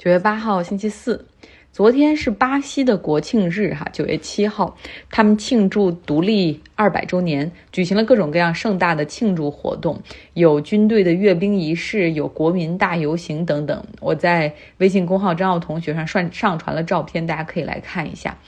九月八号，星期四。昨天是巴西的国庆日，哈，九月七号，他们庆祝独立二百周年，举行了各种各样盛大的庆祝活动，有军队的阅兵仪式，有国民大游行等等。我在微信公号张奥同学上上上传了照片，大家可以来看一下。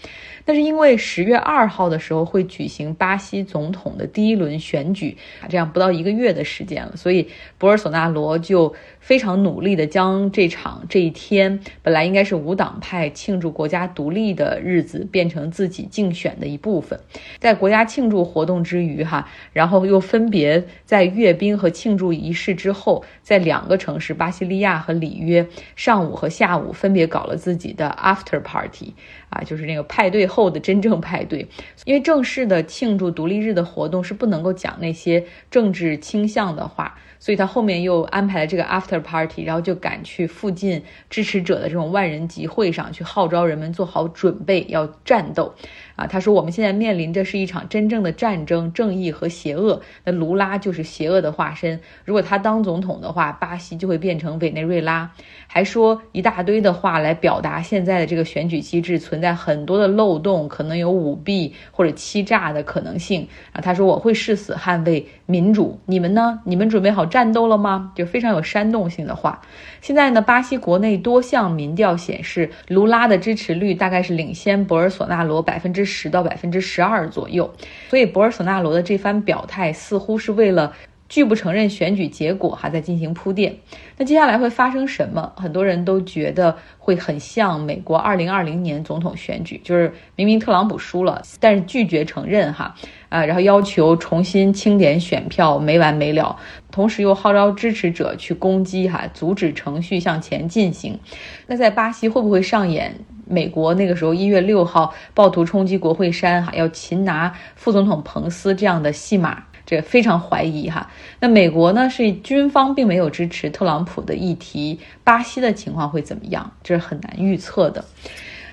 但是因为十月二号的时候会举行巴西总统的第一轮选举啊，这样不到一个月的时间了，所以博尔索纳罗就非常努力的将这场这一天本来应该是无党派庆祝国家独立的日子变成自己竞选的一部分，在国家庆祝活动之余哈，然后又分别在阅兵和庆祝仪式之后，在两个城市巴西利亚和里约上午和下午分别搞了自己的 after party。啊，就是那个派对后的真正派对，因为正式的庆祝独立日的活动是不能够讲那些政治倾向的话，所以他后面又安排了这个 after party，然后就赶去附近支持者的这种万人集会上去号召人们做好准备要战斗。啊，他说我们现在面临着是一场真正的战争，正义和邪恶。那卢拉就是邪恶的化身，如果他当总统的话，巴西就会变成委内瑞拉。还说一大堆的话来表达现在的这个选举机制存在很多的漏洞，可能有舞弊或者欺诈的可能性。啊，他说我会誓死捍卫民主，你们呢？你们准备好战斗了吗？就非常有煽动性的话。现在呢，巴西国内多项民调显示，卢拉的支持率大概是领先博尔索纳罗百分之十到百分之十二左右。所以博尔索纳罗的这番表态似乎是为了。拒不承认选举结果，还在进行铺垫。那接下来会发生什么？很多人都觉得会很像美国二零二零年总统选举，就是明明特朗普输了，但是拒绝承认哈啊，然后要求重新清点选票，没完没了。同时又号召支持者去攻击哈，阻止程序向前进行。那在巴西会不会上演美国那个时候一月六号暴徒冲击国会山哈，要擒拿副总统彭斯这样的戏码？这非常怀疑哈，那美国呢是军方并没有支持特朗普的议题，巴西的情况会怎么样？这是很难预测的。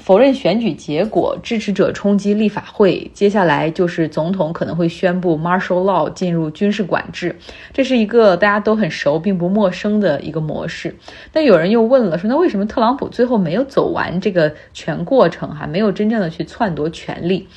否认选举结果，支持者冲击立法会，接下来就是总统可能会宣布 martial law 进入军事管制，这是一个大家都很熟并不陌生的一个模式。但有人又问了，说那为什么特朗普最后没有走完这个全过程哈，没有真正的去篡夺权力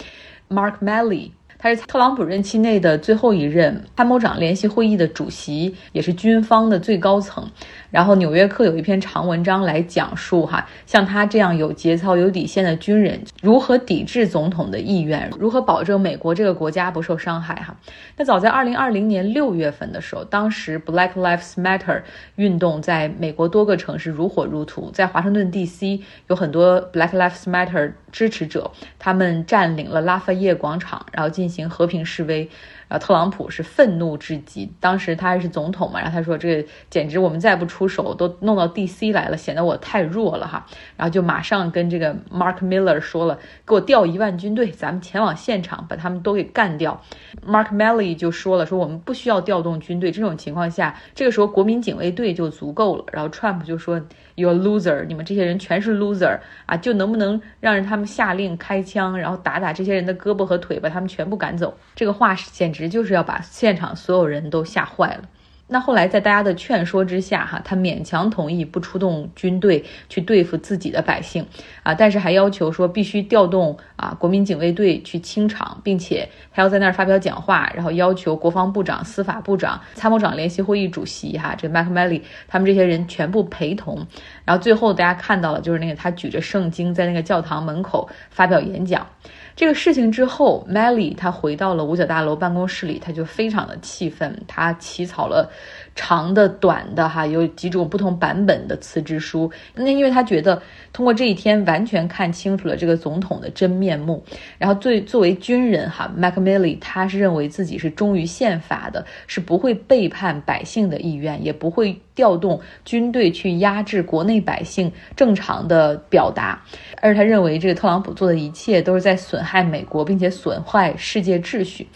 ？Mark Malley。他是特朗普任期内的最后一任参谋长联席会议的主席，也是军方的最高层。然后《纽约客》有一篇长文章来讲述哈，像他这样有节操、有底线的军人如何抵制总统的意愿，如何保证美国这个国家不受伤害哈。那早在二零二零年六月份的时候，当时 Black Lives Matter 运动在美国多个城市如火如荼，在华盛顿 D.C. 有很多 Black Lives Matter 支持者，他们占领了拉法叶广场，然后进行和平示威。然后特朗普是愤怒至极，当时他还是总统嘛，然后他说这简直我们再不出手都弄到 D.C. 来了，显得我太弱了哈。然后就马上跟这个 Mark Miller 说了，给我调一万军队，咱们前往现场把他们都给干掉。Mark Malley 就说了，说我们不需要调动军队，这种情况下，这个时候国民警卫队就足够了。然后 Trump 就说。You're loser，你们这些人全是 loser 啊！就能不能让人他们下令开枪，然后打打这些人的胳膊和腿，把他们全部赶走？这个话简直就是要把现场所有人都吓坏了。那后来在大家的劝说之下，哈，他勉强同意不出动军队去对付自己的百姓，啊，但是还要求说必须调动啊国民警卫队去清场，并且他要在那儿发表讲话，然后要求国防部长、司法部长、参谋长联席会议主席哈，这 McMalley 他们这些人全部陪同，然后最后大家看到了，就是那个他举着圣经在那个教堂门口发表演讲。这个事情之后，Melly 他回到了五角大楼办公室里，他就非常的气愤，他起草了长的、短的，哈，有几种不同版本的辞职书。那因为他觉得通过这一天完全看清楚了这个总统的真面目。然后，最作为军人，哈，McMillan 他是认为自己是忠于宪法的，是不会背叛百姓的意愿，也不会。调动军队去压制国内百姓正常的表达，而他认为这个特朗普做的一切都是在损害美国，并且损坏世界秩序。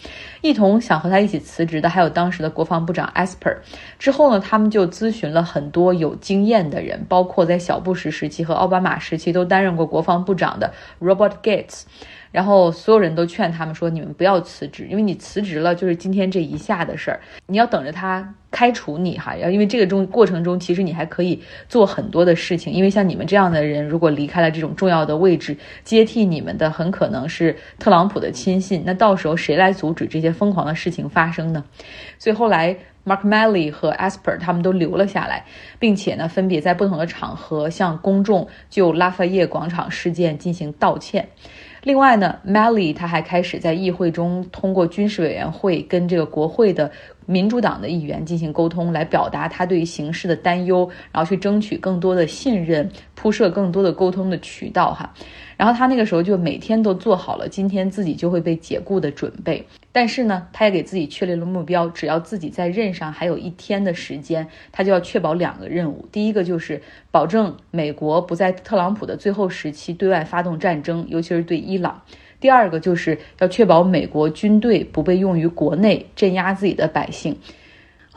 一同想和他一起辞职的还有当时的国防部长 Esper。之后呢，他们就咨询了很多有经验的人，包括在小布什时期和奥巴马时期都担任过国防部长的 Robert Gates。然后所有人都劝他们说：“你们不要辞职，因为你辞职了就是今天这一下的事儿，你要等着他开除你哈。要因为这个中过程中，其实你还可以做很多的事情。因为像你们这样的人，如果离开了这种重要的位置，接替你们的很可能是特朗普的亲信。那到时候谁来阻止这些疯狂的事情发生呢？所以后来 Mark Malley 和 Asper 他们都留了下来，并且呢，分别在不同的场合向公众就拉法叶广场事件进行道歉。”另外呢，Mally 他还开始在议会中通过军事委员会跟这个国会的民主党的议员进行沟通，来表达他对于形势的担忧，然后去争取更多的信任，铺设更多的沟通的渠道哈。然后他那个时候就每天都做好了今天自己就会被解雇的准备，但是呢，他也给自己确立了目标，只要自己在任上还有一天的时间，他就要确保两个任务。第一个就是保证美国不在特朗普的最后时期对外发动战争，尤其是对伊朗；第二个就是要确保美国军队不被用于国内镇压自己的百姓。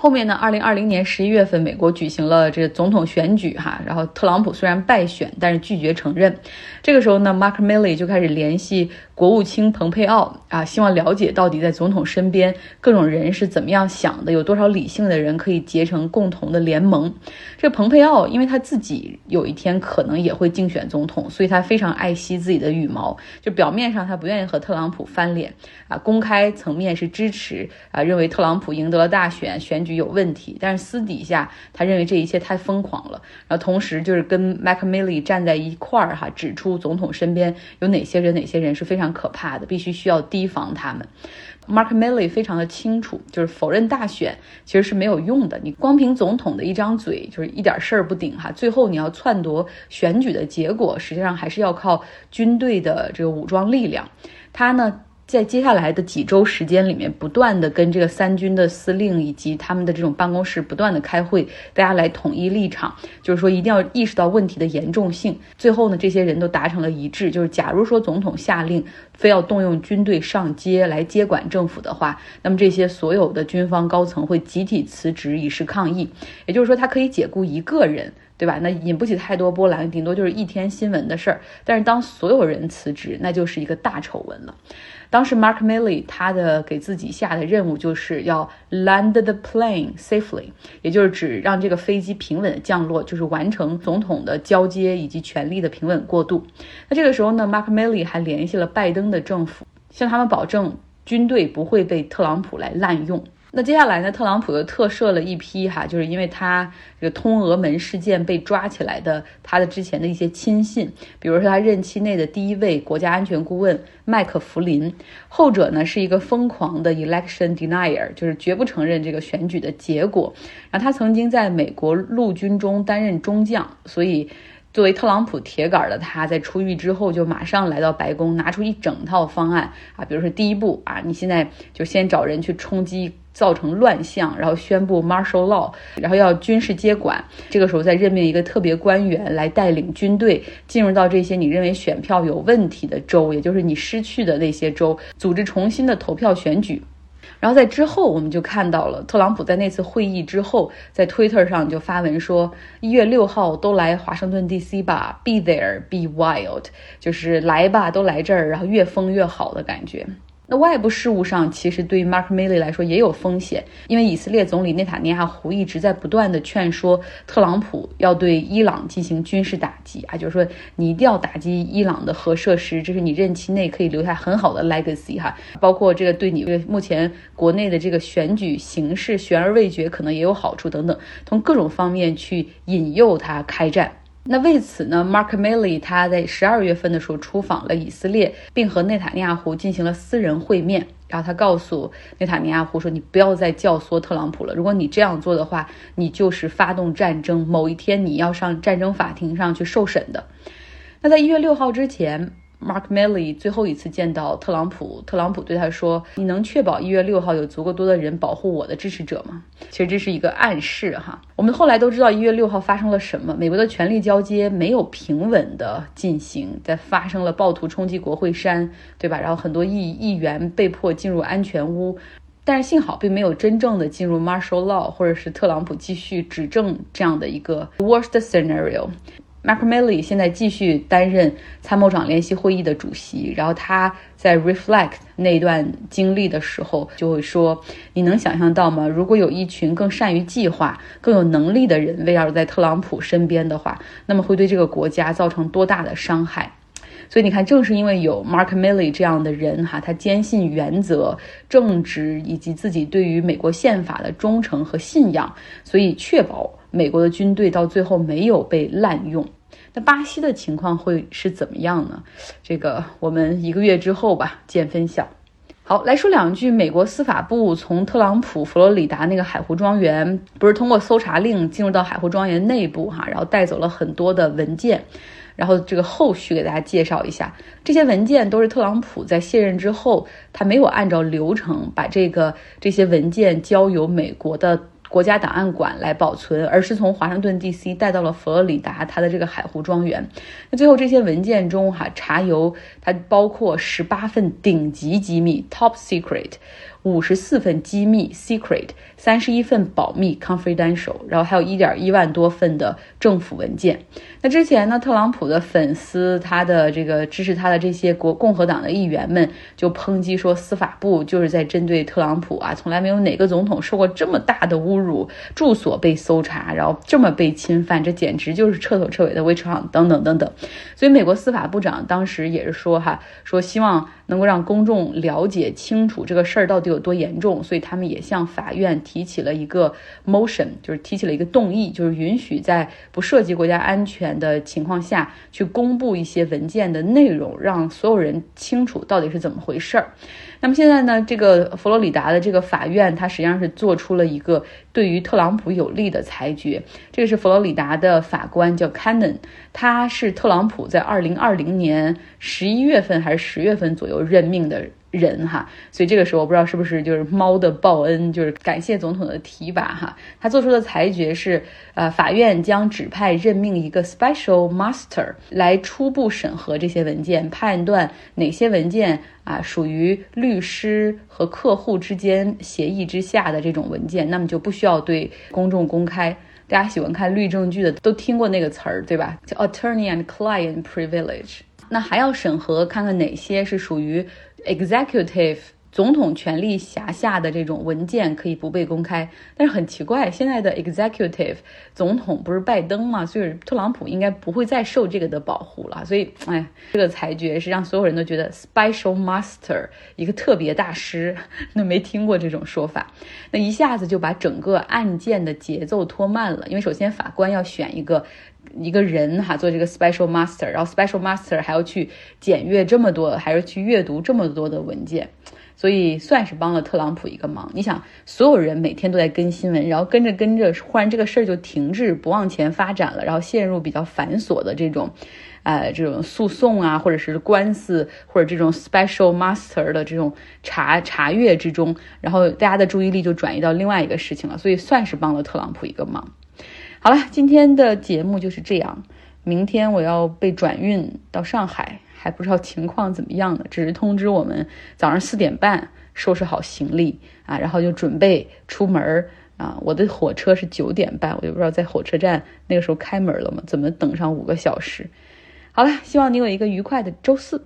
后面呢？二零二零年十一月份，美国举行了这个总统选举，哈，然后特朗普虽然败选，但是拒绝承认。这个时候呢，Mark Milley 就开始联系。国务卿蓬佩奥啊，希望了解到底在总统身边各种人是怎么样想的，有多少理性的人可以结成共同的联盟。这个蓬佩奥，因为他自己有一天可能也会竞选总统，所以他非常爱惜自己的羽毛。就表面上他不愿意和特朗普翻脸啊，公开层面是支持啊，认为特朗普赢得了大选，选举有问题。但是私底下他认为这一切太疯狂了。然后同时就是跟 Mac Milley 站在一块儿哈，指出总统身边有哪些人，哪些人是非常。可怕的，必须需要提防他们。Mark Milley 非常的清楚，就是否认大选其实是没有用的。你光凭总统的一张嘴，就是一点事儿不顶哈。最后你要篡夺选举的结果，实际上还是要靠军队的这个武装力量。他呢？在接下来的几周时间里面，不断的跟这个三军的司令以及他们的这种办公室不断的开会，大家来统一立场，就是说一定要意识到问题的严重性。最后呢，这些人都达成了一致，就是假如说总统下令非要动用军队上街来接管政府的话，那么这些所有的军方高层会集体辞职以示抗议。也就是说，他可以解雇一个人，对吧？那引不起太多波澜，顶多就是一天新闻的事儿。但是当所有人辞职，那就是一个大丑闻了。当时 Mark Milley 他的给自己下的任务就是要 land the plane safely，也就是指让这个飞机平稳降落，就是完成总统的交接以及权力的平稳过渡。那这个时候呢，Mark Milley 还联系了拜登的政府，向他们保证军队不会被特朗普来滥用。那接下来呢？特朗普又特赦了一批哈，就是因为他这个通俄门事件被抓起来的他的之前的一些亲信，比如说他任期内的第一位国家安全顾问麦克弗林，后者呢是一个疯狂的 election denier，就是绝不承认这个选举的结果。然后他曾经在美国陆军中担任中将，所以。作为特朗普铁杆的他，在出狱之后就马上来到白宫，拿出一整套方案啊，比如说第一步啊，你现在就先找人去冲击，造成乱象，然后宣布 martial law，然后要军事接管，这个时候再任命一个特别官员来带领军队进入到这些你认为选票有问题的州，也就是你失去的那些州，组织重新的投票选举。然后在之后，我们就看到了特朗普在那次会议之后，在推特上就发文说：“一月六号都来华盛顿 D.C. 吧，Be there, be wild，就是来吧，都来这儿，然后越疯越好的感觉。”那外部事务上，其实对于 Mark Milley 来说也有风险，因为以色列总理内塔尼亚胡一直在不断的劝说特朗普要对伊朗进行军事打击啊，就是说你一定要打击伊朗的核设施，这是你任期内可以留下很好的 legacy 哈，包括这个对你目前国内的这个选举形势悬而未决可能也有好处等等，从各种方面去引诱他开战。那为此呢，Mark Milley 他在十二月份的时候出访了以色列，并和内塔尼亚胡进行了私人会面。然后他告诉内塔尼亚胡说：“你不要再教唆特朗普了，如果你这样做的话，你就是发动战争，某一天你要上战争法庭上去受审的。”那在一月六号之前。Mark Milley 最后一次见到特朗普，特朗普对他说：“你能确保一月六号有足够多的人保护我的支持者吗？”其实这是一个暗示哈。我们后来都知道一月六号发生了什么，美国的权力交接没有平稳的进行，在发生了暴徒冲击国会山，对吧？然后很多议议员被迫进入安全屋，但是幸好并没有真正的进入 martial law，或者是特朗普继续执政这样的一个 worst scenario。Mark Milley 现在继续担任参谋长联席会议的主席，然后他在 reflect 那段经历的时候就会说：“你能想象到吗？如果有一群更善于计划、更有能力的人围绕在特朗普身边的话，那么会对这个国家造成多大的伤害？”所以你看，正是因为有 Mark Milley 这样的人哈，他坚信原则、正直以及自己对于美国宪法的忠诚和信仰，所以确保。美国的军队到最后没有被滥用，那巴西的情况会是怎么样呢？这个我们一个月之后吧见分晓。好，来说两句，美国司法部从特朗普佛罗里达那个海湖庄园，不是通过搜查令进入到海湖庄园内部哈，然后带走了很多的文件，然后这个后续给大家介绍一下，这些文件都是特朗普在卸任之后，他没有按照流程把这个这些文件交由美国的。国家档案馆来保存，而是从华盛顿 D.C. 带到了佛罗里达，他的这个海湖庄园。那最后这些文件中，哈查油它包括十八份顶级机密 （Top Secret）。五十四份机密 （secret），三十一份保密 （confidential），然后还有一点一万多份的政府文件。那之前呢，特朗普的粉丝，他的这个支持他的这些国共和党的议员们就抨击说，司法部就是在针对特朗普啊，从来没有哪个总统受过这么大的侮辱，住所被搜查，然后这么被侵犯，这简直就是彻头彻尾的 witch on 等等等等。所以美国司法部长当时也是说哈，说希望。能够让公众了解清楚这个事儿到底有多严重，所以他们也向法院提起了一个 motion，就是提起了一个动议，就是允许在不涉及国家安全的情况下去公布一些文件的内容，让所有人清楚到底是怎么回事儿。那么现在呢，这个佛罗里达的这个法院，它实际上是做出了一个对于特朗普有利的裁决。这个是佛罗里达的法官叫 Cannon，他是特朗普在二零二零年十一月份还是十月份左右任命的。人哈，所以这个时候我不知道是不是就是猫的报恩，就是感谢总统的提拔哈。他做出的裁决是，呃，法院将指派任命一个 special master 来初步审核这些文件，判断哪些文件啊属于律师和客户之间协议之下的这种文件，那么就不需要对公众公开。大家喜欢看律政剧的都听过那个词儿对吧？叫 attorney and client privilege。那还要审核看看哪些是属于。Executive 总统权力辖下的这种文件可以不被公开，但是很奇怪，现在的 Executive 总统不是拜登吗？所以特朗普应该不会再受这个的保护了。所以，哎，这个裁决是让所有人都觉得 Special Master 一个特别大师，那没听过这种说法，那一下子就把整个案件的节奏拖慢了。因为首先法官要选一个。一个人哈做这个 special master，然后 special master 还要去检阅这么多，还是去阅读这么多的文件，所以算是帮了特朗普一个忙。你想，所有人每天都在跟新闻，然后跟着跟着，忽然这个事儿就停滞，不往前发展了，然后陷入比较繁琐的这种，呃，这种诉讼啊，或者是官司，或者这种 special master 的这种查查阅之中，然后大家的注意力就转移到另外一个事情了，所以算是帮了特朗普一个忙。好了，今天的节目就是这样。明天我要被转运到上海，还不知道情况怎么样呢。只是通知我们早上四点半收拾好行李啊，然后就准备出门啊。我的火车是九点半，我就不知道在火车站那个时候开门了吗？怎么等上五个小时？好了，希望你有一个愉快的周四。